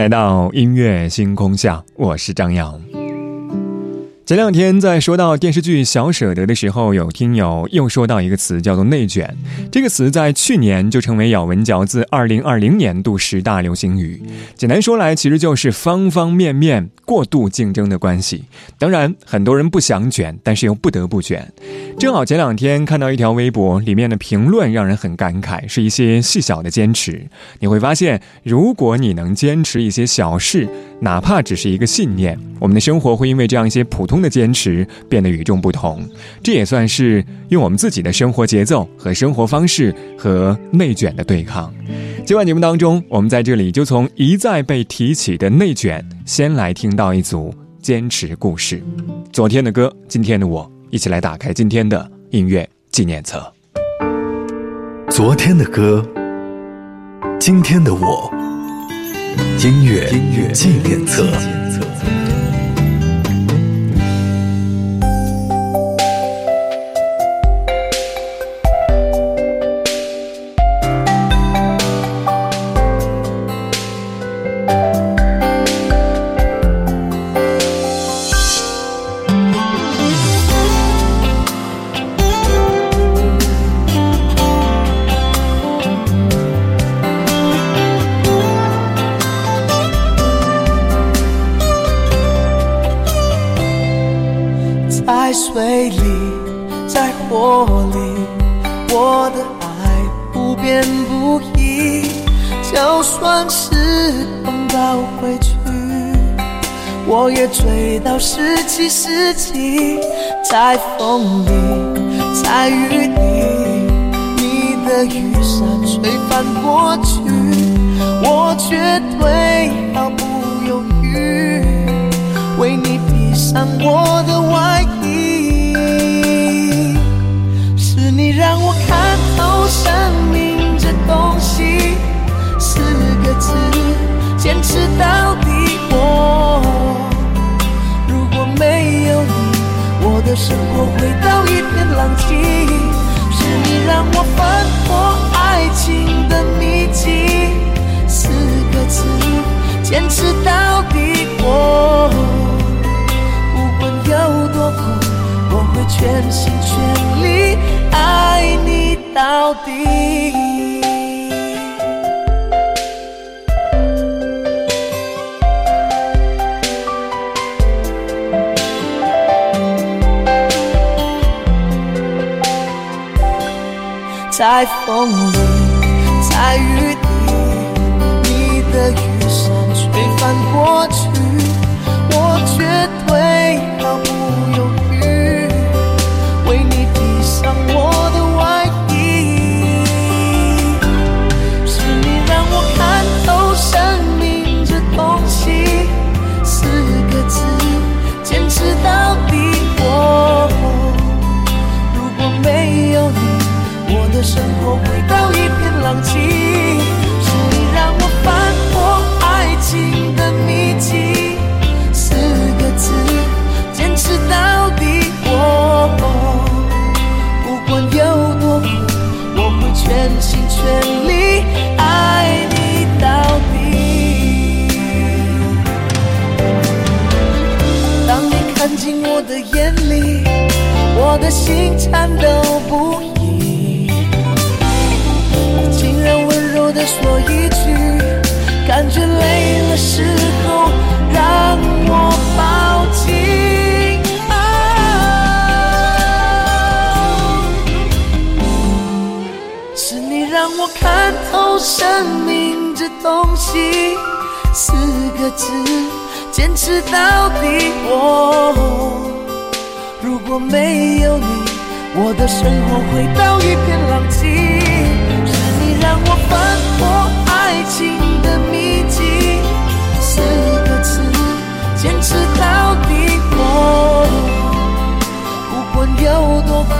来到音乐星空下，我是张扬。前两天在说到电视剧《小舍得》的时候，有听友又说到一个词，叫做“内卷”。这个词在去年就成为咬文嚼字二零二零年度十大流行语。简单说来，其实就是方方面面过度竞争的关系。当然，很多人不想卷，但是又不得不卷。正好前两天看到一条微博，里面的评论让人很感慨，是一些细小的坚持。你会发现，如果你能坚持一些小事，哪怕只是一个信念，我们的生活会因为这样一些普通的坚持变得与众不同。这也算是用我们自己的生活节奏和生活方式和内卷的对抗。今晚节目当中，我们在这里就从一再被提起的内卷，先来听到一组坚持故事。昨天的歌，今天的我，一起来打开今天的音乐纪念册。昨天的歌，今天的我。音乐纪念册。在水里在火里我的爱不变不移就算是碰到回去我也追到十七世纪在风里在雨里你的雨伞吹翻过去我绝对毫不犹豫为你披上我的外衣让我看透生命这东西，四个字，坚持到底。我。在风里，在雨里个字坚持到底我如果没有你我的生活回到一片狼藉。是你让我翻破爱情的秘籍四个字坚持到底我不管有多苦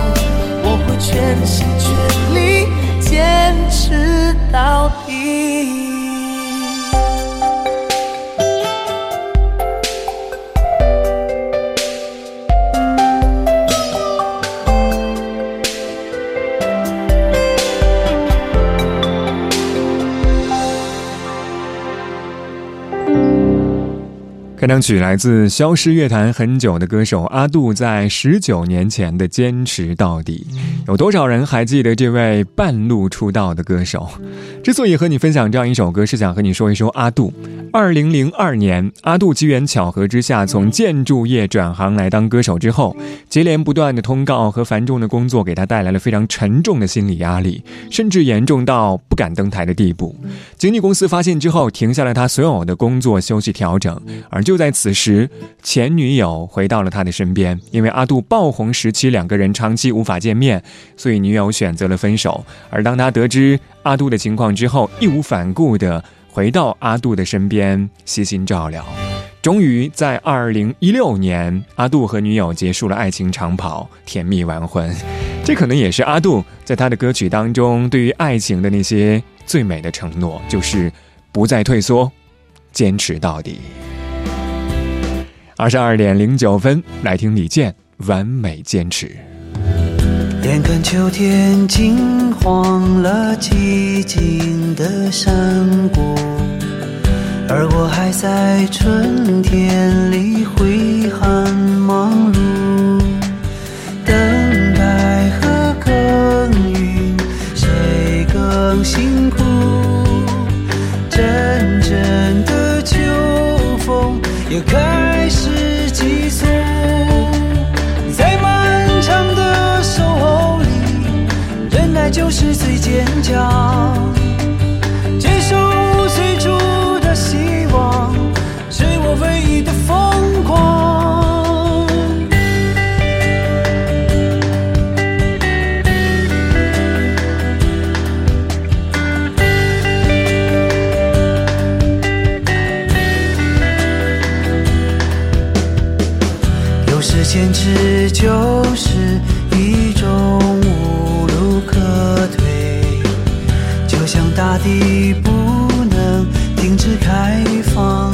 我会全心全力坚持到底。开场曲来自消失乐坛很久的歌手阿杜，在十九年前的坚持到底。有多少人还记得这位半路出道的歌手？之所以和你分享这样一首歌，是想和你说一说阿杜。二零零二年，阿杜机缘巧合之下从建筑业转行来当歌手之后，接连不断的通告和繁重的工作给他带来了非常沉重的心理压力，甚至严重到不敢登台的地步。经纪公司发现之后，停下了他所有的工作休息调整。而就就在此时，前女友回到了他的身边，因为阿杜爆红时期两个人长期无法见面，所以女友选择了分手。而当他得知阿杜的情况之后，义无反顾的。回到阿杜的身边，悉心照料。终于在二零一六年，阿杜和女友结束了爱情长跑，甜蜜完婚。这可能也是阿杜在他的歌曲当中对于爱情的那些最美的承诺，就是不再退缩，坚持到底。二十二点零九分，来听李健《完美坚持》。眼看秋天金黄了寂静的山谷，而我还在春天里挥汗忙碌。等待和耕耘，谁更辛苦？阵阵的秋风也开大地不能停止开放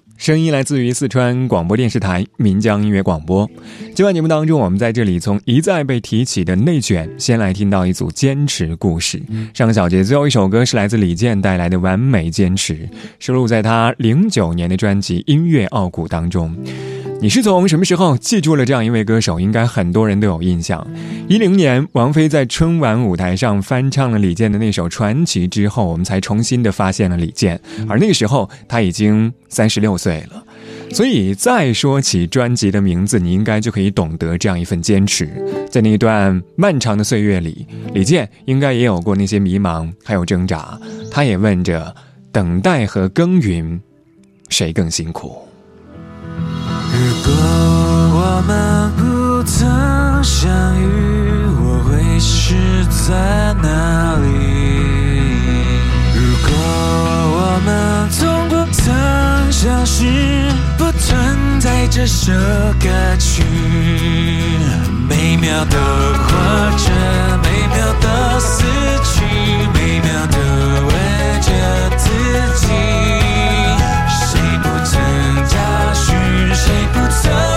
声音来自于四川广播电视台岷江音乐广播。今晚节目当中，我们在这里从一再被提起的内卷，先来听到一组坚持故事。上个小节最后一首歌是来自李健带来的《完美坚持》，收录在他零九年的专辑《音乐傲骨》当中。你是从什么时候记住了这样一位歌手？应该很多人都有印象。一零年，王菲在春晚舞台上翻唱了李健的那首《传奇》之后，我们才重新的发现了李健。而那个时候，他已经三十六岁了。所以，再说起专辑的名字，你应该就可以懂得这样一份坚持。在那段漫长的岁月里，李健应该也有过那些迷茫，还有挣扎。他也问着：等待和耕耘，谁更辛苦？如果我们不曾相遇，我会是在哪里？如果我们从不曾相识，不存在这首歌曲，每秒都活着，每秒都死去，每秒都不曾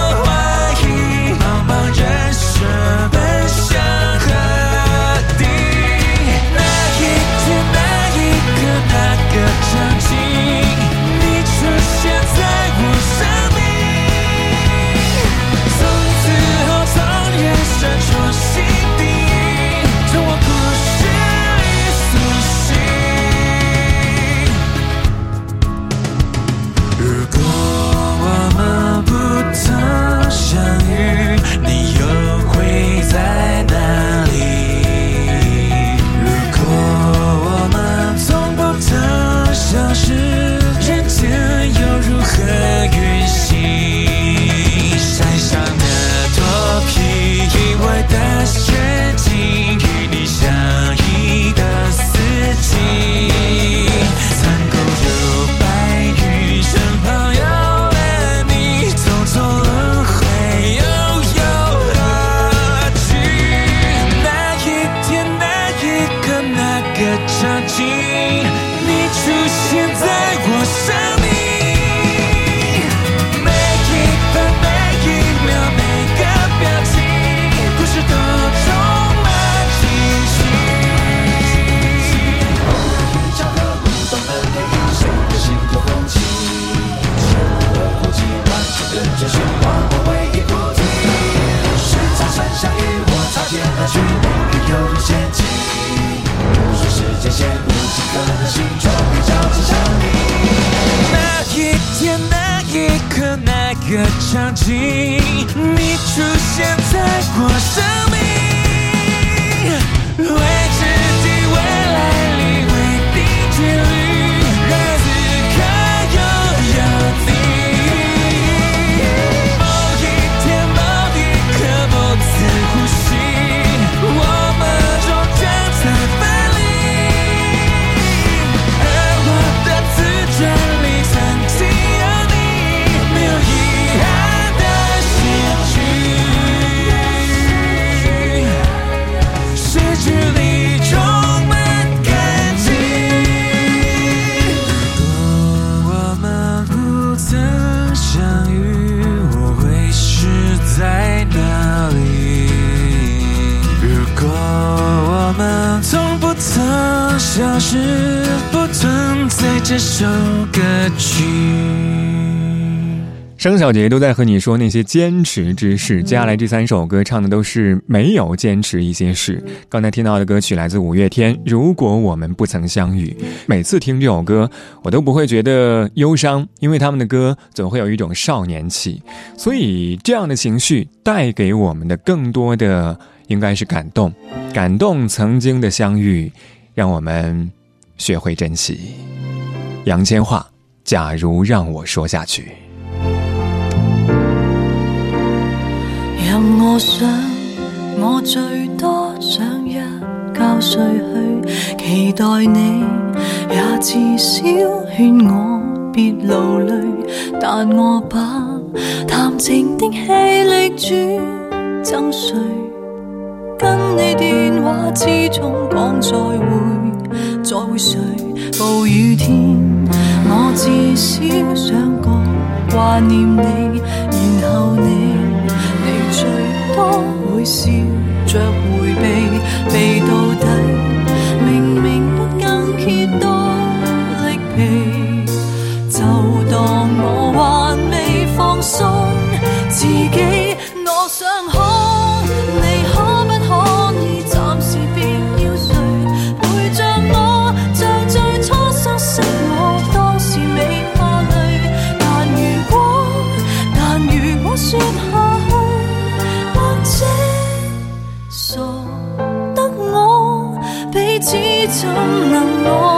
张小杰都在和你说那些坚持之事。接下来这三首歌唱的都是没有坚持一些事。刚才听到的歌曲来自五月天，《如果我们不曾相遇》。每次听这首歌，我都不会觉得忧伤，因为他们的歌总会有一种少年气。所以这样的情绪带给我们的更多的应该是感动，感动曾经的相遇，让我们学会珍惜。杨千嬅，假如让我说下去。我想，我最多想一觉睡去，期待你也至少劝我别流泪，但我把谈情的气力转赠谁？跟你电话之中讲再会，再会谁？暴雨天，我至少想讲挂念你，然后，你最多会笑着回避，避到底，怎能我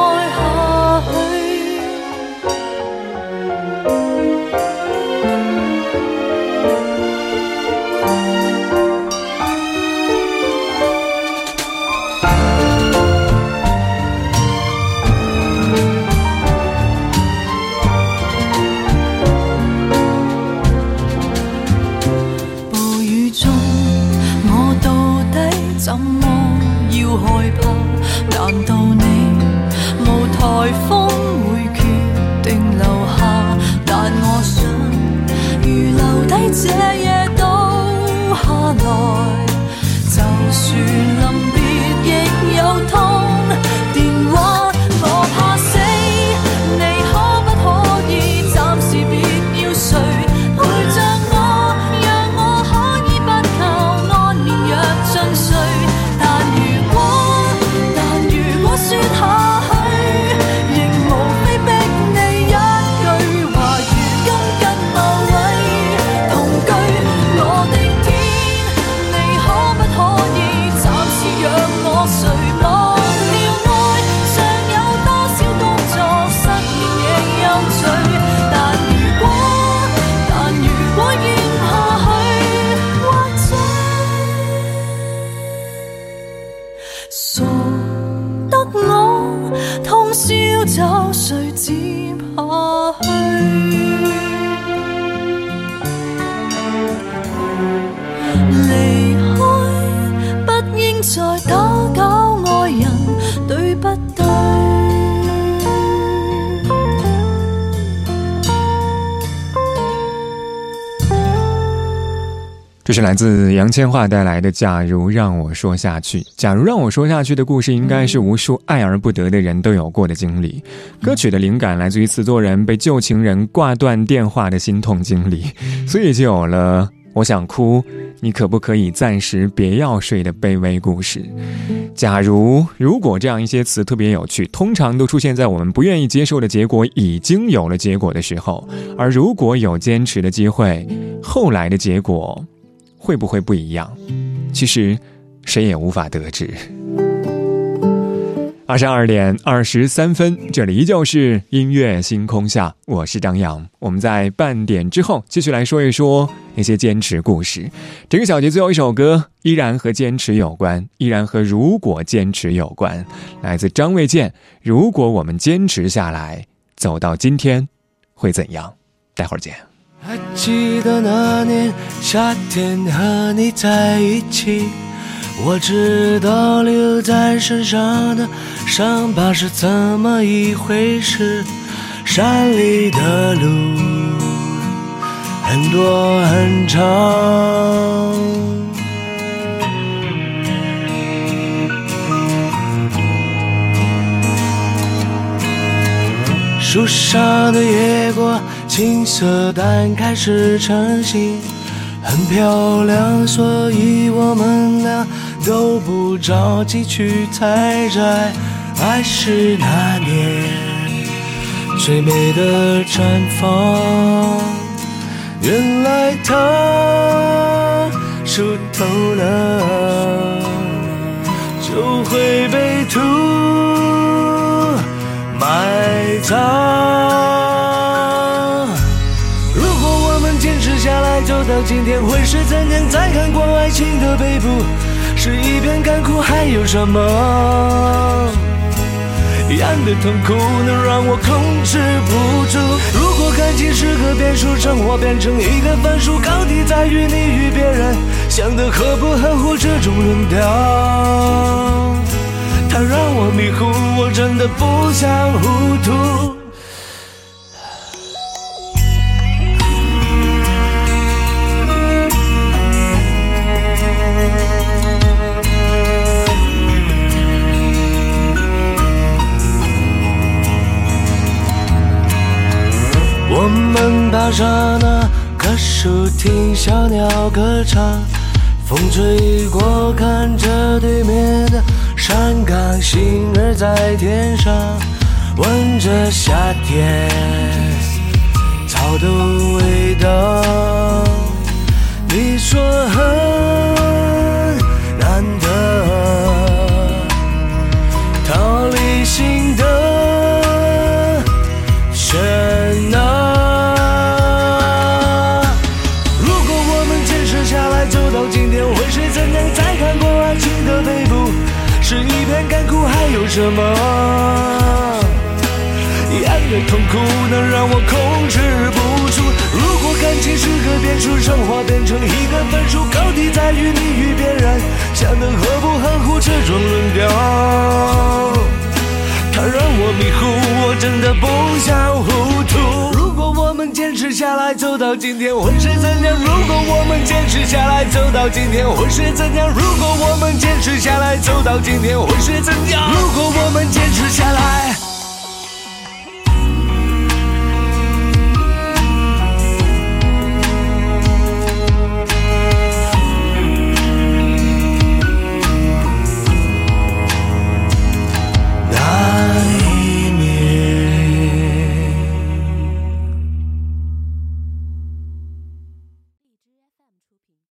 是来自杨千嬅带来的《假如让我说下去》。假如让我说下去的故事，应该是无数爱而不得的人都有过的经历。歌曲的灵感来自于词作人被旧情人挂断电话的心痛经历，所以就有了“我想哭，你可不可以暂时别要睡”的卑微故事。假如、如果这样一些词特别有趣，通常都出现在我们不愿意接受的结果已经有了结果的时候。而如果有坚持的机会，后来的结果。会不会不一样？其实，谁也无法得知。二十二点二十三分，这里依旧是音乐星空下，我是张扬。我们在半点之后继续来说一说那些坚持故事。这个小节最后一首歌依然和坚持有关，依然和如果坚持有关，来自张卫健。如果我们坚持下来，走到今天，会怎样？待会儿见。还记得那年夏天和你在一起，我知道留在身上的伤疤是怎么一回事。山里的路很多很长，树上的野果。青色蛋开始成型，很漂亮，所以我们俩都不着急去采摘。爱是那年最美的绽放，原来它树头了就会被土埋葬。走到今天会是怎样？再看过爱情的背部，是一片干枯，还有什么？样的痛苦能让我控制不住。如果感情是个变数，生活变成一个分数，高低在于你与别人想的合不合乎这种论调。它让我迷糊，我真的不想糊涂。我们爬上那棵树，听小鸟歌唱。风吹过，看着对面的山岗，星儿在天上，闻着夏天草的味道。你说什么？一样的痛苦能让我控制不住。如果感情是个变数，生活变成一个分数，高低在于你与别人想的合不合乎这种论调。它让我迷糊，我真的不想。下来，走到今天会是怎样？如果我们坚持下来，走到今天会是怎样？如果我们坚持下来，走到今天会是怎样？如果我们坚持下来。